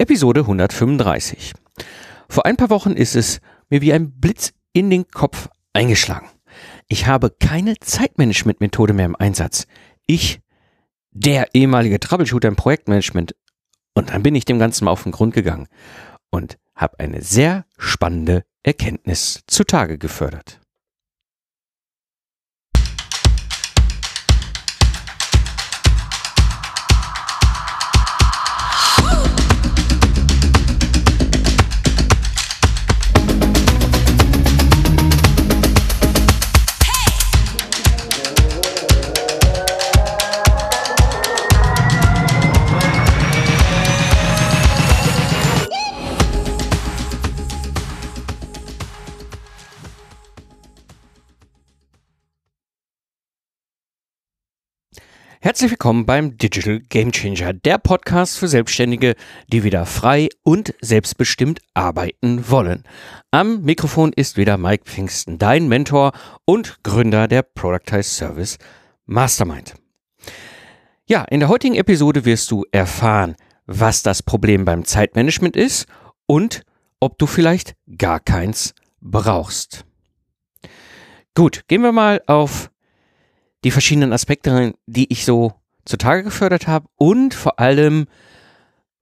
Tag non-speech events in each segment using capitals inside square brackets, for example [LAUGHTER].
Episode 135. Vor ein paar Wochen ist es mir wie ein Blitz in den Kopf eingeschlagen. Ich habe keine Zeitmanagement-Methode mehr im Einsatz. Ich, der ehemalige Troubleshooter im Projektmanagement, und dann bin ich dem Ganzen mal auf den Grund gegangen und habe eine sehr spannende Erkenntnis zutage gefördert. Herzlich willkommen beim Digital Game Changer, der Podcast für Selbstständige, die wieder frei und selbstbestimmt arbeiten wollen. Am Mikrofon ist wieder Mike Pfingsten, dein Mentor und Gründer der Productize Service Mastermind. Ja, in der heutigen Episode wirst du erfahren, was das Problem beim Zeitmanagement ist und ob du vielleicht gar keins brauchst. Gut, gehen wir mal auf die verschiedenen Aspekte, die ich so zutage gefördert habe und vor allem,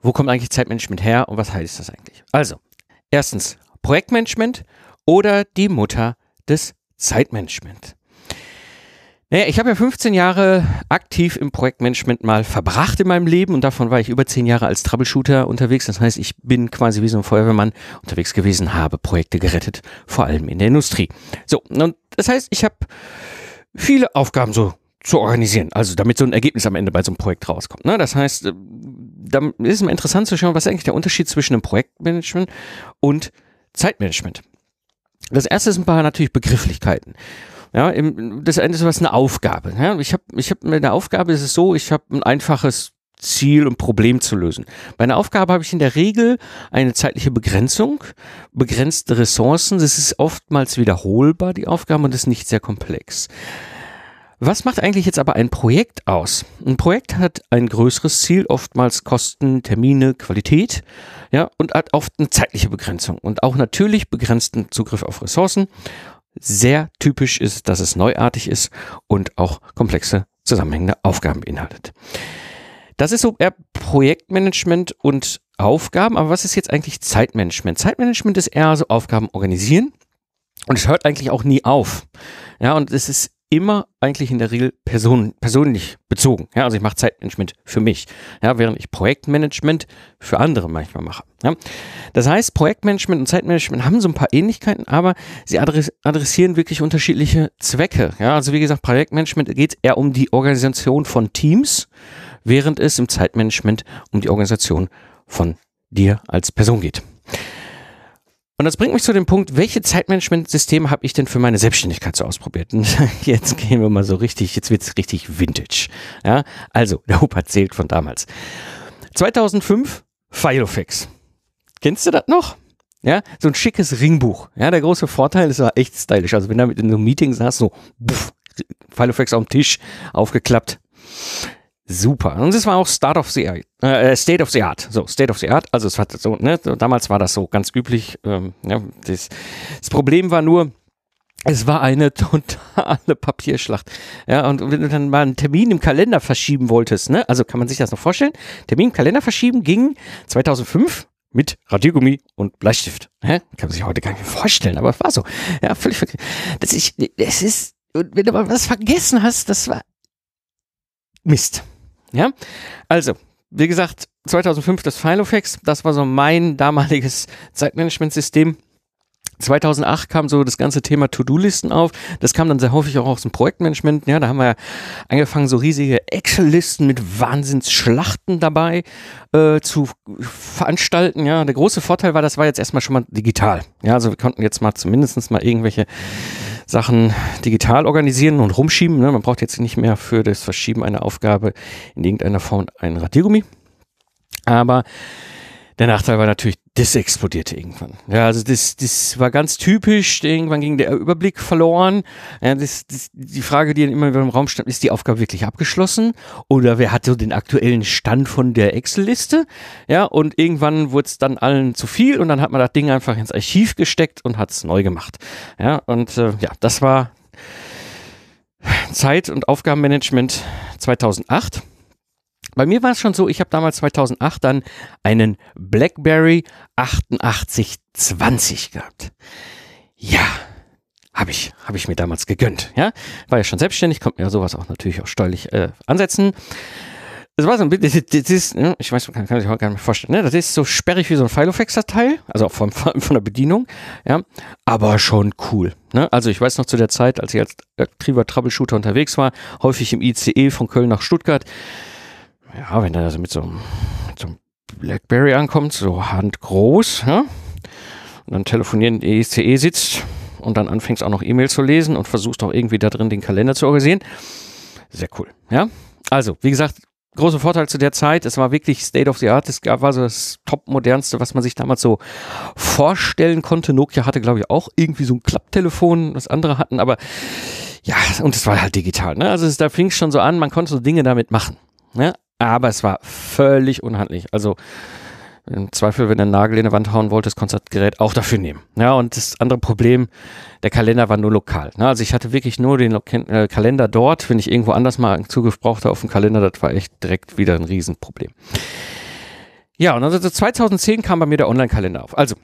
wo kommt eigentlich Zeitmanagement her und was heißt das eigentlich? Also, erstens Projektmanagement oder die Mutter des Zeitmanagement. Naja, ich habe ja 15 Jahre aktiv im Projektmanagement mal verbracht in meinem Leben und davon war ich über 10 Jahre als Troubleshooter unterwegs. Das heißt, ich bin quasi wie so ein Feuerwehrmann unterwegs gewesen, habe Projekte gerettet, vor allem in der Industrie. So, und das heißt, ich habe viele Aufgaben so zu organisieren, also damit so ein Ergebnis am Ende bei so einem Projekt rauskommt. Ne? Das heißt, äh, da ist es interessant zu schauen, was ist eigentlich der Unterschied zwischen einem Projektmanagement und Zeitmanagement. Das erste sind ein paar natürlich Begrifflichkeiten. Ja, das eine ist was eine Aufgabe. Ja, ich habe, ich habe mit der Aufgabe ist es so, ich habe ein einfaches Ziel und Problem zu lösen. Bei einer Aufgabe habe ich in der Regel eine zeitliche Begrenzung, begrenzte Ressourcen. Das ist oftmals wiederholbar, die Aufgabe, und ist nicht sehr komplex. Was macht eigentlich jetzt aber ein Projekt aus? Ein Projekt hat ein größeres Ziel, oftmals Kosten, Termine, Qualität, ja, und hat oft eine zeitliche Begrenzung und auch natürlich begrenzten Zugriff auf Ressourcen. Sehr typisch ist, dass es neuartig ist und auch komplexe zusammenhängende Aufgaben beinhaltet. Das ist so eher Projektmanagement und Aufgaben, aber was ist jetzt eigentlich Zeitmanagement? Zeitmanagement ist eher so Aufgaben organisieren und es hört eigentlich auch nie auf. Ja, und es ist immer eigentlich in der Regel person, persönlich bezogen. Ja, also ich mache Zeitmanagement für mich, ja, während ich Projektmanagement für andere manchmal mache. Ja. Das heißt, Projektmanagement und Zeitmanagement haben so ein paar Ähnlichkeiten, aber sie adressieren wirklich unterschiedliche Zwecke. Ja, also wie gesagt, Projektmanagement geht eher um die Organisation von Teams während es im Zeitmanagement um die Organisation von dir als Person geht. Und das bringt mich zu dem Punkt, welche Zeitmanagement-Systeme habe ich denn für meine Selbstständigkeit so ausprobiert? Und [LAUGHS] jetzt gehen wir mal so richtig, jetzt wird es richtig vintage. Ja, also, der Opa zählt von damals. 2005 Filofax. Kennst du das noch? Ja, so ein schickes Ringbuch. Ja, der große Vorteil ist, war echt stylisch. Also, wenn du mit in so einem Meeting saß, so, puff, Filofax auf dem Tisch, aufgeklappt, super. Und es war auch Start of the äh, State of the Art. So, State of the Art. Also es war so, ne, damals war das so ganz üblich. Ähm, ja, das, das Problem war nur, es war eine [LAUGHS] totale Papierschlacht. Ja, und wenn du dann mal einen Termin im Kalender verschieben wolltest, ne, also kann man sich das noch vorstellen? Termin im Kalender verschieben ging 2005 mit Radiergummi und Bleistift. Hä? Kann man sich heute gar nicht mehr vorstellen, aber es war so. Ja, völlig vergessen. Das ist, das ist, wenn du mal was vergessen hast, das war Mist. Ja, also, wie gesagt, 2005 das Filofax, das war so mein damaliges Zeitmanagementsystem. 2008 kam so das ganze Thema To-Do-Listen auf. Das kam dann sehr häufig auch aus dem Projektmanagement. Ja, da haben wir angefangen, so riesige Excel-Listen mit Wahnsinnsschlachten dabei äh, zu veranstalten. Ja, der große Vorteil war, das war jetzt erstmal schon mal digital. Ja, also wir konnten jetzt mal zumindest mal irgendwelche Sachen digital organisieren und rumschieben. Ne? Man braucht jetzt nicht mehr für das Verschieben einer Aufgabe in irgendeiner Form einen Radiergummi. Aber Der Nachteil war natürlich, das explodierte irgendwann. Ja, also das, das war ganz typisch. Irgendwann ging der Überblick verloren. Ja, das, das, die Frage, die dann immer im Raum stand, ist die Aufgabe wirklich abgeschlossen? Oder wer hat so den aktuellen Stand von der Excel-Liste? Ja, und irgendwann wurde es dann allen zu viel und dann hat man das Ding einfach ins Archiv gesteckt und hat es neu gemacht. Ja, und äh, ja, das war Zeit- und Aufgabenmanagement 2008. Bei mir war es schon so, ich habe damals 2008 dann einen BlackBerry 8820 gehabt. Ja, habe ich, habe ich mir damals gegönnt. Ja, war ja schon selbstständig, konnte mir sowas auch natürlich auch steuerlich äh, ansetzen. Das war so ein bisschen, [LAUGHS] das ist, ne, ich weiß, kann, kann sich auch gar nicht vorstellen, ne? das ist so sperrig wie so ein Filofax-Datei, also auch von, von, von der Bedienung, ja, aber schon cool. Ne? Also ich weiß noch zu der Zeit, als ich als aktiver Troubleshooter unterwegs war, häufig im ICE von Köln nach Stuttgart, ja, wenn er also mit so, mit so einem Blackberry ankommt, so handgroß, ja, und dann telefonieren in ICE sitzt und dann anfängst auch noch E-Mail zu lesen und versuchst auch irgendwie da drin den Kalender zu organisieren. Sehr cool, ja. Also, wie gesagt, großer Vorteil zu der Zeit. Es war wirklich State of the Art. Es war so das top-modernste, was man sich damals so vorstellen konnte. Nokia hatte, glaube ich, auch irgendwie so ein Klapptelefon, was andere hatten, aber ja, und es war halt digital. Ne? Also es, da fing es schon so an, man konnte so Dinge damit machen. Ne? Aber es war völlig unhandlich. Also im Zweifel, wenn einen Nagel in die Wand hauen du das Gerät auch dafür nehmen. Ja, und das andere Problem, der Kalender war nur lokal. Ne? Also ich hatte wirklich nur den äh, Kalender dort. Wenn ich irgendwo anders mal Zugriff brauchte auf den Kalender, das war echt direkt wieder ein Riesenproblem. Ja, und also 2010 kam bei mir der Online-Kalender auf. Also,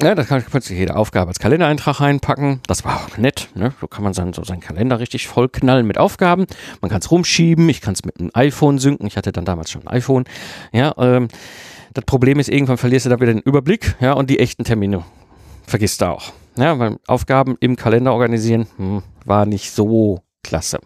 ja, da kann plötzlich jede Aufgabe als Kalendereintrag reinpacken. Das war auch nett. Ne? So kann man dann so seinen Kalender richtig vollknallen mit Aufgaben. Man kann es rumschieben. Ich kann es mit einem iPhone synken. Ich hatte dann damals schon ein iPhone. Ja, ähm, das Problem ist, irgendwann verlierst du da wieder den Überblick. Ja, und die echten Termine vergisst du auch. Ja, weil Aufgaben im Kalender organisieren hm, war nicht so klasse.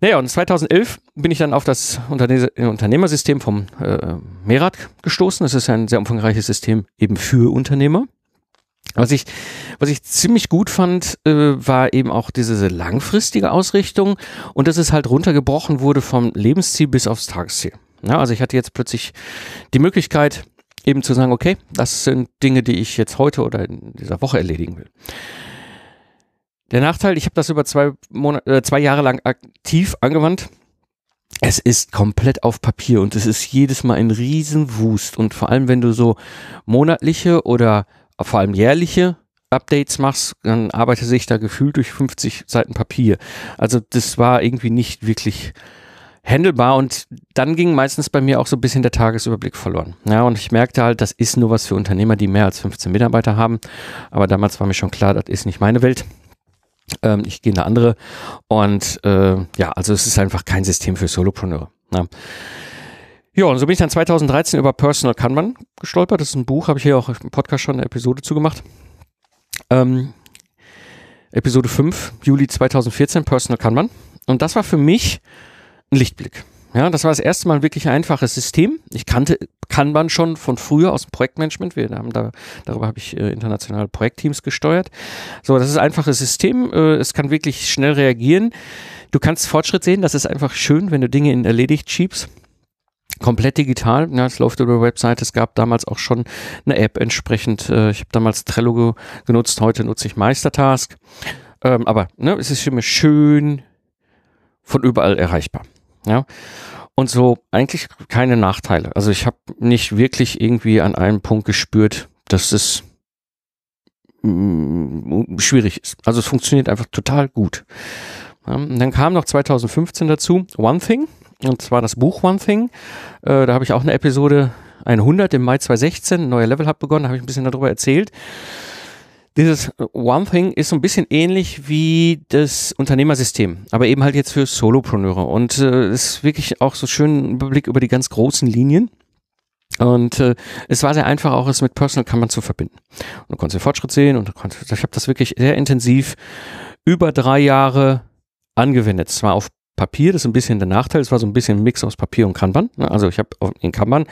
Naja, und 2011 bin ich dann auf das Unternehmersystem vom äh, Merat gestoßen. Das ist ein sehr umfangreiches System eben für Unternehmer. Was ich, was ich ziemlich gut fand, äh, war eben auch diese langfristige Ausrichtung und dass es halt runtergebrochen wurde vom Lebensziel bis aufs Tagesziel. Ja, also ich hatte jetzt plötzlich die Möglichkeit, eben zu sagen, okay, das sind Dinge, die ich jetzt heute oder in dieser Woche erledigen will. Der Nachteil, ich habe das über zwei, Monate, äh, zwei Jahre lang aktiv angewandt. Es ist komplett auf Papier und es ist jedes Mal ein Riesenwust. Und vor allem, wenn du so monatliche oder vor allem jährliche Updates machst, dann arbeitet sich da gefühlt durch 50 Seiten Papier. Also das war irgendwie nicht wirklich handelbar und dann ging meistens bei mir auch so ein bisschen der Tagesüberblick verloren. Ja, und ich merkte halt, das ist nur was für Unternehmer, die mehr als 15 Mitarbeiter haben. Aber damals war mir schon klar, das ist nicht meine Welt. Ähm, ich gehe in eine andere. Und äh, ja, also es ist einfach kein System für Solopreneure. Ja. Ja, und so bin ich dann 2013 über Personal Kanban gestolpert. Das ist ein Buch, habe ich hier auch im Podcast schon eine Episode zugemacht. Ähm, Episode 5, Juli 2014, Personal Kanban. Und das war für mich ein Lichtblick. Ja, das war das erste Mal ein wirklich einfaches System. Ich kannte Kanban schon von früher aus dem Projektmanagement. Wir haben da, darüber habe ich äh, internationale Projektteams gesteuert. So, das ist ein einfaches System. Äh, es kann wirklich schnell reagieren. Du kannst Fortschritt sehen. Das ist einfach schön, wenn du Dinge in erledigt schiebst. Komplett digital. Ja, es läuft über Website. Es gab damals auch schon eine App entsprechend. Äh, ich habe damals Trello ge genutzt. Heute nutze ich Meistertask. Ähm, aber ne, es ist mich schön von überall erreichbar. Ja. Und so eigentlich keine Nachteile. Also ich habe nicht wirklich irgendwie an einem Punkt gespürt, dass es mm, schwierig ist. Also es funktioniert einfach total gut. Ja, dann kam noch 2015 dazu One Thing, und zwar das Buch One Thing. Äh, da habe ich auch eine Episode 100 im Mai 2016, ein neuer Level hat begonnen, habe ich ein bisschen darüber erzählt dieses One Thing ist so ein bisschen ähnlich wie das Unternehmersystem, aber eben halt jetzt für Solopreneure und äh, ist wirklich auch so schön ein Überblick über die ganz großen Linien. Und äh, es war sehr einfach, auch es mit Personal man zu verbinden. Und du konntest den Fortschritt sehen und konnte, ich habe das wirklich sehr intensiv über drei Jahre angewendet. Zwar auf Papier. Das ist ein bisschen der Nachteil. Es war so ein bisschen ein Mix aus Papier und Kanban. Ne? Also ich habe in Kanban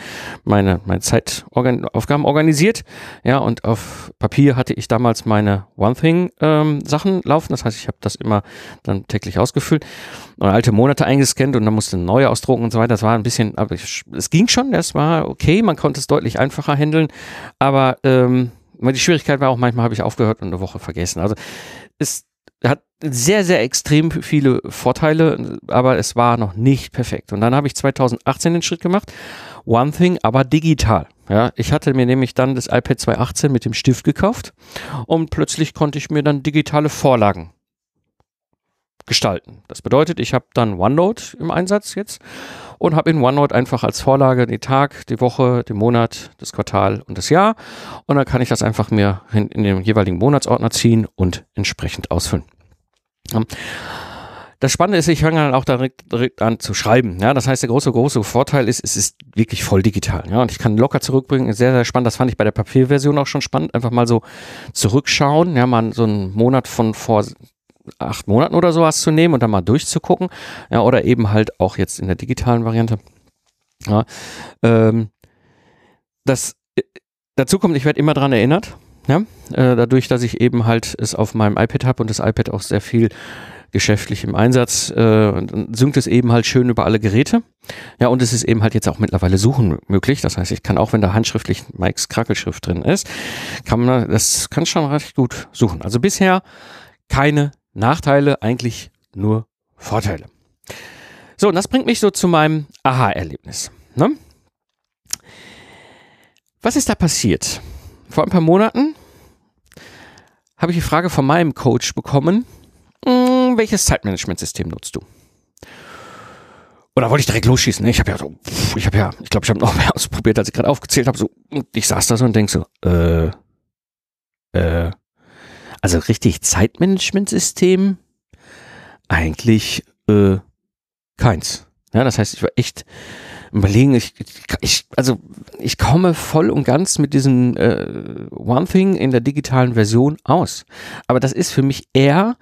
meine, meine Zeitaufgaben organisiert. Ja, und auf Papier hatte ich damals meine One Thing ähm, laufen. Das heißt, ich habe das immer dann täglich ausgefüllt und alte Monate eingescannt und dann musste neue ausdrucken und so weiter. Das war ein bisschen, aber ich, es ging schon. Das war okay. Man konnte es deutlich einfacher handeln. Aber ähm, die Schwierigkeit war auch, manchmal habe ich aufgehört und eine Woche vergessen. Also es hat sehr, sehr extrem viele Vorteile, aber es war noch nicht perfekt. Und dann habe ich 2018 den Schritt gemacht. One Thing, aber digital. Ja, ich hatte mir nämlich dann das iPad 218 mit dem Stift gekauft und plötzlich konnte ich mir dann digitale Vorlagen gestalten. Das bedeutet, ich habe dann OneNote im Einsatz jetzt und habe in OneNote einfach als Vorlage den Tag, die Woche, den Monat, das Quartal und das Jahr und dann kann ich das einfach mir in, in den jeweiligen Monatsordner ziehen und entsprechend ausfüllen. Das Spannende ist, ich fange dann auch direkt, direkt, an zu schreiben. Ja, das heißt, der große, große Vorteil ist, es ist wirklich voll digital. Ja, und ich kann locker zurückbringen. Sehr, sehr spannend. Das fand ich bei der Papierversion auch schon spannend. Einfach mal so zurückschauen. Ja, mal so einen Monat von vor acht Monaten oder sowas zu nehmen und dann mal durchzugucken. Ja, oder eben halt auch jetzt in der digitalen Variante. Ja, ähm, das, äh, dazu kommt, ich werde immer dran erinnert. Ja, äh, dadurch, dass ich eben halt es auf meinem iPad habe und das iPad auch sehr viel geschäftlich im Einsatz, äh, synkt es eben halt schön über alle Geräte. Ja, und es ist eben halt jetzt auch mittlerweile Suchen möglich. Das heißt, ich kann auch, wenn da handschriftlich Mikes Krackelschrift drin ist, kann man, das kann schon recht gut suchen. Also bisher keine Nachteile, eigentlich nur Vorteile. So, und das bringt mich so zu meinem Aha-Erlebnis. Ne? Was ist da passiert? Vor ein paar Monaten habe ich die Frage von meinem Coach bekommen, hm, welches Zeitmanagementsystem nutzt du? Oder wollte ich direkt losschießen? Ne? Ich habe ja so, ich habe ja, ich glaube, ich habe noch mehr [LAUGHS] ausprobiert, als ich gerade aufgezählt habe. So, ich saß da so und denk so, äh, äh, also richtig Zeitmanagementsystem? Eigentlich äh, keins. Ja, das heißt, ich war echt überlegen, ich, ich, also ich komme voll und ganz mit diesem äh, One Thing in der digitalen Version aus. Aber das ist für mich eher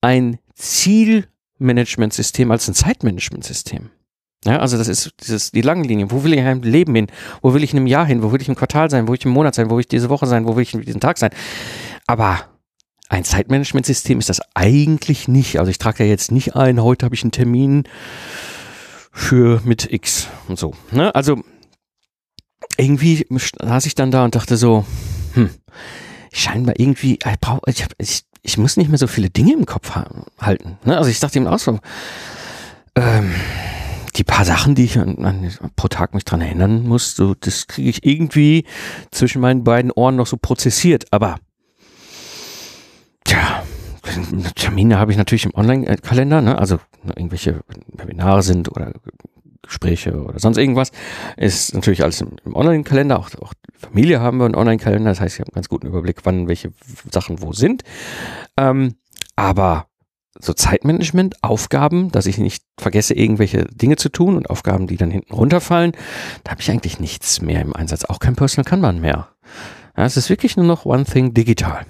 ein Zielmanagementsystem als ein Zeitmanagementsystem. Ja, also das ist dieses, die langen Linien. Wo will ich im Leben hin? Wo will ich in einem Jahr hin? Wo will ich im Quartal sein? Wo will ich im Monat sein? Wo will ich diese Woche sein? Wo will ich in diesem Tag sein? Aber ein Zeitmanagementsystem ist das eigentlich nicht. Also ich trage ja jetzt nicht ein, heute habe ich einen Termin für mit X und so. Ne? Also irgendwie saß ich dann da und dachte so, hm, scheinbar irgendwie, ich, brauch, ich, ich, ich muss nicht mehr so viele Dinge im Kopf halten. Ne? Also ich dachte eben auch so, ähm, die paar Sachen, die ich an, an, pro Tag mich dran erinnern muss, so, das kriege ich irgendwie zwischen meinen beiden Ohren noch so prozessiert. Aber Tja, Termine habe ich natürlich im Online-Kalender, ne? also irgendwelche Webinare sind oder Gespräche oder sonst irgendwas, ist natürlich alles im, Online-Kalender. Auch, auch Familie haben wir einen Online-Kalender, das heißt, ich habe einen ganz guten Überblick, wann welche Sachen wo sind. Ähm, aber so Zeitmanagement, Aufgaben, dass ich nicht vergesse, irgendwelche Dinge zu tun und Aufgaben, die dann hinten runterfallen, da habe ich eigentlich nichts mehr im Einsatz. Auch kein Personal Kanban mehr. Es ist wirklich nur noch One Thing digital.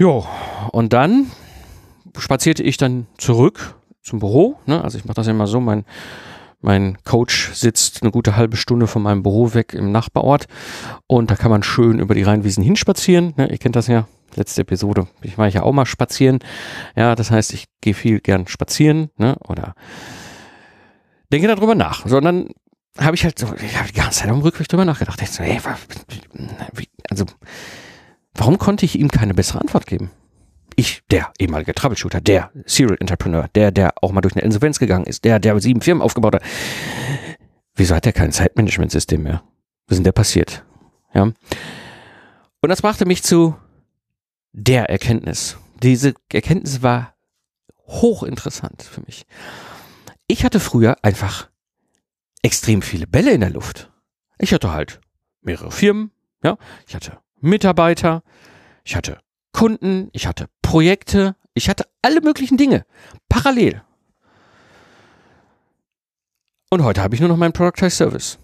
Jo, und dann spazierte ich dann zurück zum Büro. Ne? Also ich mache das immer so, mein, mein Coach sitzt eine gute halbe Stunde von meinem Büro weg im Nachbarort und da kann man schön über die Rheinwiesen hinspazieren. Ne? Ihr kennt das ja, letzte Episode, ich war ja auch mal spazieren. Ja, das heißt, ich gehe viel gern spazieren ne? oder denke darüber nach. Sondern habe ich halt so, ich habe die ganze Zeit am Rückweg drüber nachgedacht. Ich so, ey, wie, also Warum konnte ich ihm keine bessere Antwort geben? Ich, der ehemalige Troubleshooter, der Serial Entrepreneur, der, der auch mal durch eine Insolvenz gegangen ist, der, der sieben Firmen aufgebaut hat. Wieso hat er kein Zeitmanagementsystem mehr? Was ist denn der passiert? Ja. Und das brachte mich zu der Erkenntnis. Diese Erkenntnis war hochinteressant für mich. Ich hatte früher einfach extrem viele Bälle in der Luft. Ich hatte halt mehrere Firmen, ja. Ich hatte Mitarbeiter, ich hatte Kunden, ich hatte Projekte, ich hatte alle möglichen Dinge parallel. Und heute habe ich nur noch meinen Productized Service.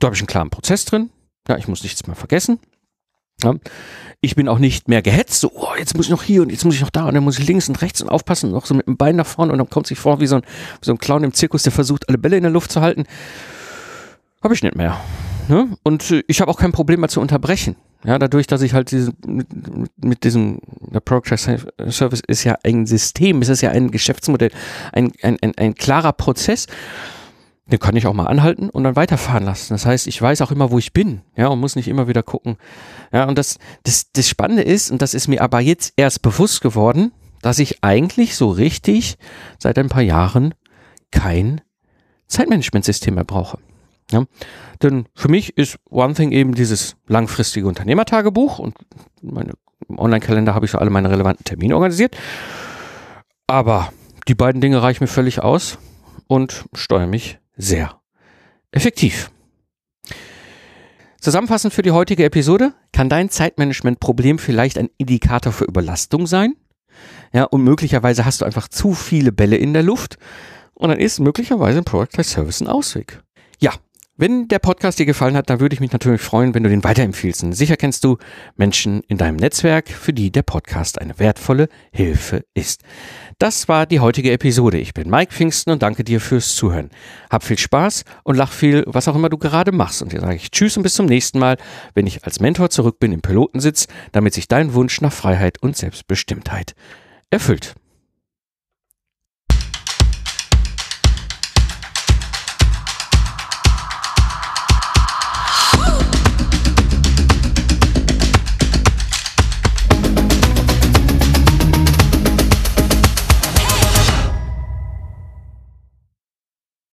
Da habe ich einen klaren Prozess drin. Ja, ich muss nichts mehr vergessen. Ja? Ich bin auch nicht mehr gehetzt, so, oh, jetzt muss ich noch hier und jetzt muss ich noch da und dann muss ich links und rechts und aufpassen, noch so mit dem Bein nach vorne und dann kommt sich vor wie so ein, wie so ein Clown im Zirkus, der versucht, alle Bälle in der Luft zu halten. Habe ich nicht mehr. Ne? Und äh, ich habe auch kein Problem mehr zu unterbrechen. Ja, dadurch, dass ich halt diese, mit, mit diesem, der Progress Service ist ja ein System, es ist ja ein Geschäftsmodell, ein, ein, ein, ein klarer Prozess. Den kann ich auch mal anhalten und dann weiterfahren lassen. Das heißt, ich weiß auch immer, wo ich bin, ja, und muss nicht immer wieder gucken. Ja, und das, das, das Spannende ist, und das ist mir aber jetzt erst bewusst geworden, dass ich eigentlich so richtig seit ein paar Jahren kein Zeitmanagementsystem mehr brauche. Ja, denn für mich ist One Thing eben dieses langfristige Unternehmertagebuch und meine Online-Kalender habe ich für alle meine relevanten Termine organisiert. Aber die beiden Dinge reichen mir völlig aus und steuern mich sehr effektiv. Zusammenfassend für die heutige Episode kann dein Zeitmanagement-Problem vielleicht ein Indikator für Überlastung sein. Ja, und möglicherweise hast du einfach zu viele Bälle in der Luft. Und dann ist möglicherweise ein Product Service ein Ausweg. Ja, wenn der Podcast dir gefallen hat, dann würde ich mich natürlich freuen, wenn du den weiterempfiehlst. Sicher kennst du Menschen in deinem Netzwerk, für die der Podcast eine wertvolle Hilfe ist. Das war die heutige Episode. Ich bin Mike Pfingsten und danke dir fürs Zuhören. Hab viel Spaß und lach viel, was auch immer du gerade machst. Und dir sage ich Tschüss und bis zum nächsten Mal, wenn ich als Mentor zurück bin im Pilotensitz, damit sich dein Wunsch nach Freiheit und Selbstbestimmtheit erfüllt.